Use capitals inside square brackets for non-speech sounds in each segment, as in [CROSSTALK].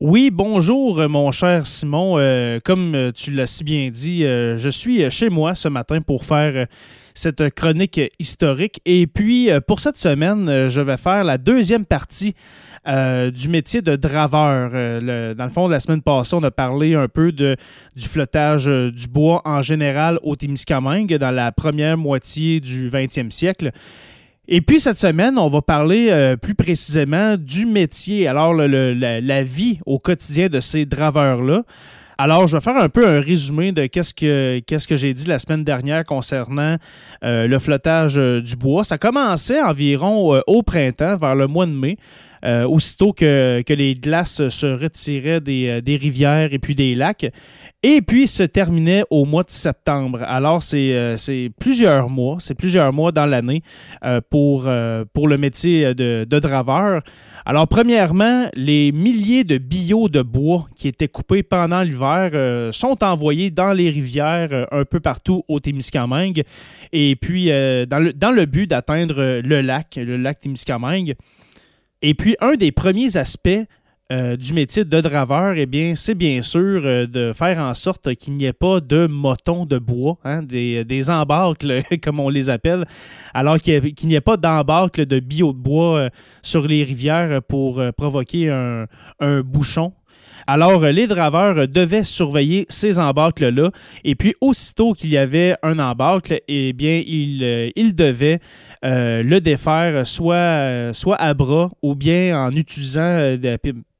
Oui, bonjour mon cher Simon. Euh, comme euh, tu l'as si bien dit, euh, je suis chez moi ce matin pour faire cette chronique historique. Et puis, pour cette semaine, je vais faire la deuxième partie du métier de draveur. dans le fond, la semaine passée, on a parlé un peu du flottage du bois en général au Témiscamingue dans la première moitié du 20e siècle. Et puis cette semaine, on va parler euh, plus précisément du métier, alors la, vie au quotidien de ces draveurs-là. Alors, je vais faire un peu un résumé de qu'est-ce que qu'est-ce que j'ai dit la semaine dernière concernant euh, le flottage euh, du bois. Ça commençait environ au printemps, vers le mois de mai. Aussitôt que, les glaces se retiraient des, des, rivières et puis des lacs. Et puis se terminait au mois de septembre. Alors, c'est euh, plusieurs mois, c'est plusieurs mois dans l'année euh, pour, euh, pour le métier de, de, draveur. Alors, premièrement, les milliers de billots de bois qui étaient coupés pendant l'hiver sont envoyés dans les rivières un peu partout au Témiscamingue. Et puis, dans, le, dans le but d'atteindre le lac, le lac Témiscamingue. Et puis, un des premiers aspects euh, du métier de draveur, eh bien, c'est bien sûr euh, de faire en sorte qu'il n'y ait pas de motons de bois, hein, des, des embâcles, [LAUGHS] comme on les appelle, alors qu'il n'y ait pas d'embâcles de bio de bois euh, sur les rivières pour provoquer un, un bouchon alors, les draveurs devaient surveiller ces embâcles-là. Et puis, aussitôt qu'il y avait un embâcle, eh bien, ils, ils devaient le défaire soit, à bras ou bien en utilisant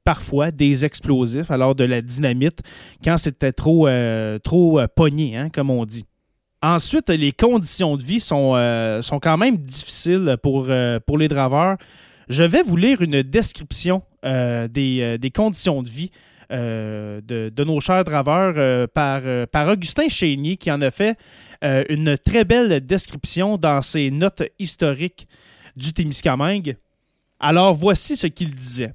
parfois des explosifs, alors de la dynamite, quand c'était trop, euh, euh, pogné, hein, comme on dit. Ensuite, les conditions de vie sont, euh, quand même difficiles pour, les draveurs. Je vais vous lire une description des, des, conditions de vie de, de, nos chers draveurs par, par Augustin Chénier, qui en a fait une très belle description dans ses notes historiques du Témiscamingue. Alors, voici ce qu'il disait.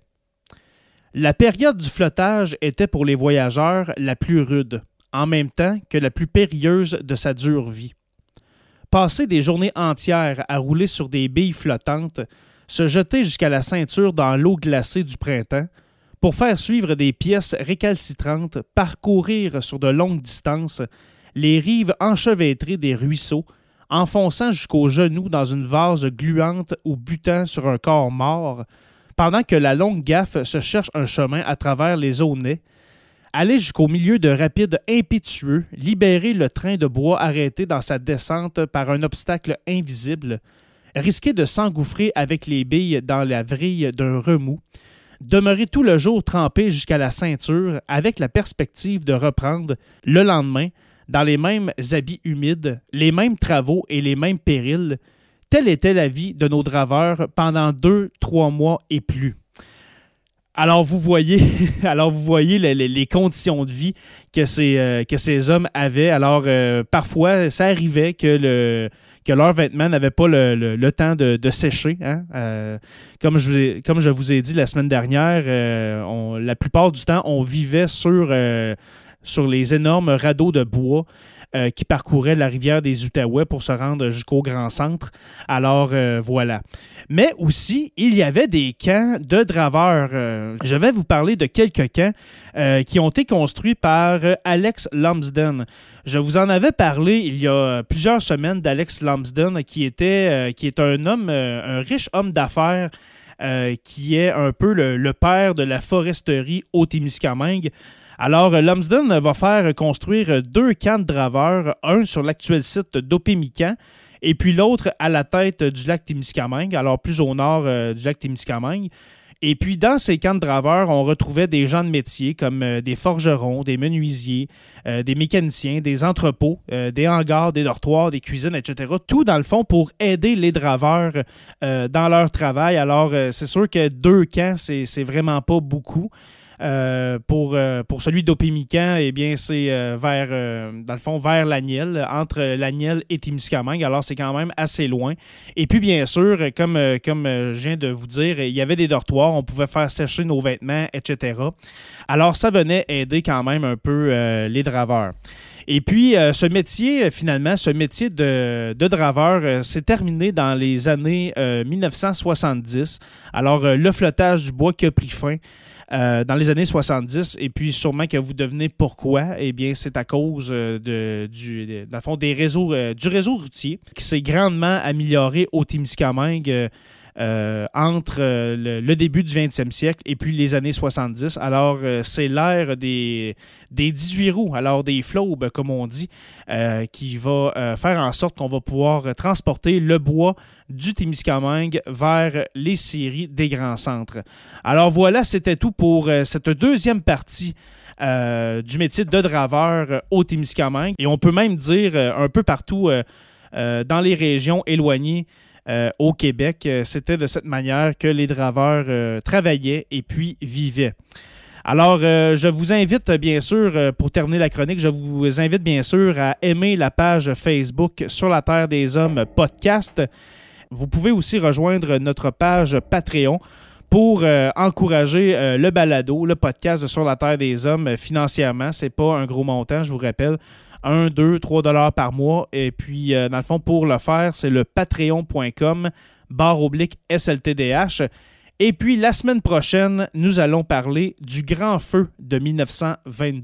La période du flottage était pour les voyageurs la plus rude, en même temps que la plus périlleuse de sa dure vie. Passer des journées entières à rouler sur des billes flottantes, se jeter jusqu'à la ceinture dans l'eau glacée du printemps, pour faire suivre des pièces récalcitrantes, parcourir sur de longues distances les rives enchevêtrées des ruisseaux, enfonçant jusqu'aux genoux dans une vase gluante ou butant sur un corps mort, pendant que la longue gaffe se cherche un chemin à travers les aunais, aller jusqu'au milieu de rapides impétueux, libérer le train de bois arrêté dans sa descente par un obstacle invisible, risquer de s'engouffrer avec les billes dans la vrille d'un remous, demeurer tout le jour trempé jusqu'à la ceinture avec la perspective de reprendre, le lendemain, dans les mêmes habits humides, les mêmes travaux et les mêmes périls, Telle était la vie de nos draveurs pendant deux, trois mois et plus. Alors vous voyez, [LAUGHS] alors vous voyez les, conditions de vie que ces, euh, que ces hommes avaient. Alors euh, parfois, ça arrivait que le que leurs vêtements n'avaient pas le, temps de, sécher. Hein. Euh, comme, je vous ai, dit la semaine dernière, la plupart du temps, on vivait sur les énormes radeaux de bois euh, qui parcourait la rivière des Outaouais pour se rendre jusqu'au grand centre. Alors euh, voilà. Mais aussi, il y avait des camps de draveurs. Euh, je vais vous parler de quelques camps qui ont été construits par Alex Lumsden. Je vous en avais parlé il y a plusieurs semaines d'Alex Lumsden, qui était qui est un homme, un riche homme d'affaires. qui est un peu le, le, père de la foresterie au Témiscamingue. Alors, euh, Lumsden va faire construire deux camps de draveurs, un sur l'actuel site d'Opémican et puis l'autre à la tête du lac Témiscamingue, alors plus au nord euh, du lac Témiscamingue. Et puis, dans ces camps de draveurs, on retrouvait des gens de métier comme euh, des forgerons, des menuisiers, des mécaniciens, des entrepôts, des hangars, des dortoirs, des cuisines, etc. Tout, dans le fond, pour aider les draveurs dans leur travail. Alors, c'est sûr que deux camps, c'est vraiment pas beaucoup. Euh, pour, euh, pour celui d'Opémican, eh bien, c'est euh, vers, dans le fond, vers l'Agnel, entre l'Agnel et Témiscamingue. Alors, c'est quand même assez loin. Et puis, bien sûr, comme, comme je viens de vous dire, il y avait des dortoirs, on pouvait faire sécher nos vêtements, etc. Alors, ça venait aider quand même un peu les draveurs. Et puis, ce métier, finalement, ce métier de, de draveur s'est terminé dans les années 1970. Alors, le flottage du bois qui a pris fin dans les années 70. Et puis, sûrement que vous devenez pourquoi. Eh bien, c'est à cause de, du, réseaux, du réseau routier qui s'est grandement amélioré au Témiscamingue euh, entre euh, le, début du 20e siècle et puis les années 70. Alors, euh, c'est l'ère des, des 18 roues, alors des flobes, comme on dit, qui va faire en sorte qu'on va pouvoir transporter le bois du Témiscamingue vers les séries des grands centres. Alors voilà, c'était tout pour cette deuxième partie du métier de draveur au Témiscamingue. Et on peut même dire un peu partout dans les régions éloignées euh, au Québec. Euh, c'était de cette manière que les draveurs euh, travaillaient et puis vivaient. Alors, je vous invite bien sûr, pour terminer la chronique, je vous invite bien sûr à aimer la page Facebook Sur la Terre des Hommes podcast. Vous pouvez aussi rejoindre notre page Patreon pour encourager le balado, le podcast Sur la Terre des Hommes financièrement. C'est pas un gros montant, je vous rappelle. 1, 2, 3 dollars par mois. Et puis, euh, dans le fond, pour le faire, c'est le patreon.com barre oblique SLTDH. Et puis, la semaine prochaine, nous allons parler du grand feu de 1922.